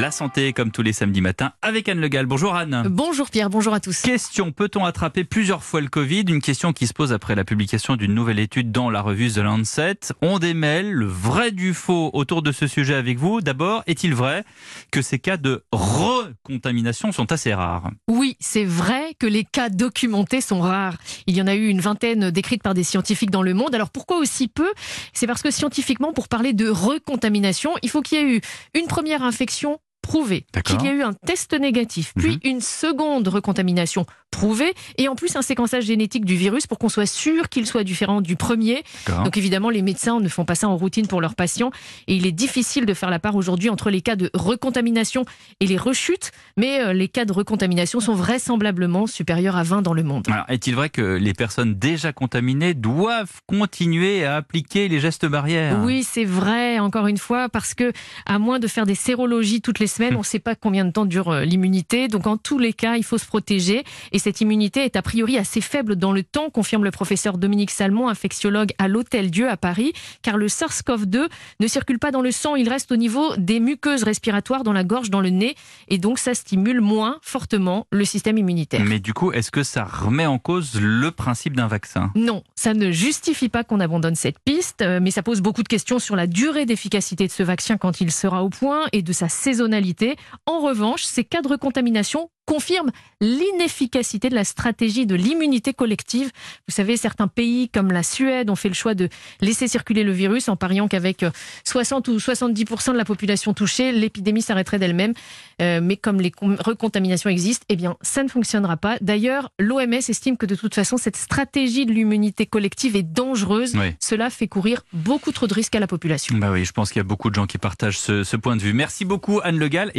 La santé, comme tous les samedis matins, avec Anne Legal. Bonjour Anne. Bonjour Pierre, bonjour à tous. Question, peut-on attraper plusieurs fois le Covid? Une question qui se pose après la publication d'une nouvelle étude dans la revue The Lancet. On démêle le vrai du faux autour de ce sujet avec vous. D'abord, est-il vrai que ces cas de recontamination sont assez rares? Oui, c'est vrai que les cas documentés sont rares. Il y en a eu une vingtaine décrites par des scientifiques dans le monde. Alors pourquoi aussi peu? C'est parce que scientifiquement, pour parler de recontamination, il faut qu'il y ait eu une première infection D'accord. qu'il y a eu un test négatif, puis Mhm. une seconde recontamination prouvée, et en plus un séquençage génétique du virus pour qu'on soit sûr qu'il soit différent du premier. Donc évidemment, les médecins ne font pas ça en routine pour leurs patients, et il est difficile de faire la part aujourd'hui entre les cas de recontamination et les rechutes, mais euh, les cas de recontamination sont vraisemblablement supérieurs à 20 dans le monde. Alors, est-il vrai que les personnes déjà contaminées doivent continuer à appliquer les gestes barrières? Oui, c'est vrai, encore une fois, parce que à moins de faire des sérologies toutes les semaines, on ne sait pas combien de temps dure euh, l'immunité. Donc en tous les cas, il faut se protéger. Et cette immunité est a priori assez faible dans le temps, confirme le professeur Dominique Salmon, infectiologue à l'Hôtel Dieu à Paris, car le SARS-CoV-2 ne circule pas dans le sang, il reste au niveau des muqueuses respiratoires, dans la gorge, dans le nez, et donc ça stimule moins fortement le système immunitaire. Mais du coup, est-ce que ça remet en cause le principe d'un vaccin? Non, ça ne justifie pas qu'on abandonne cette piste, euh, mais ça pose beaucoup de questions sur la durée d'efficacité de ce vaccin quand il sera au point et de sa saisonnalité. En revanche, ces cas de recontamination confirment l'inefficacité de la stratégie de l'immunité collective. Vous savez, certains pays comme la Suède ont fait le choix de laisser circuler le virus en pariant qu'avec euh, 60 ou 70% de la population touchée, l'épidémie s'arrêterait d'elle-même. Euh, mais comme les recontaminations existent, eh bien, ça ne fonctionnera pas. D'ailleurs, l'OMS estime que de toute façon, cette stratégie de l'immunité collective est dangereuse. Oui. Cela fait courir beaucoup trop de risques à la population. Bah oui, je pense qu'il y a beaucoup de gens qui partagent ce, ce point de vue. Merci beaucoup Anne Legal. Et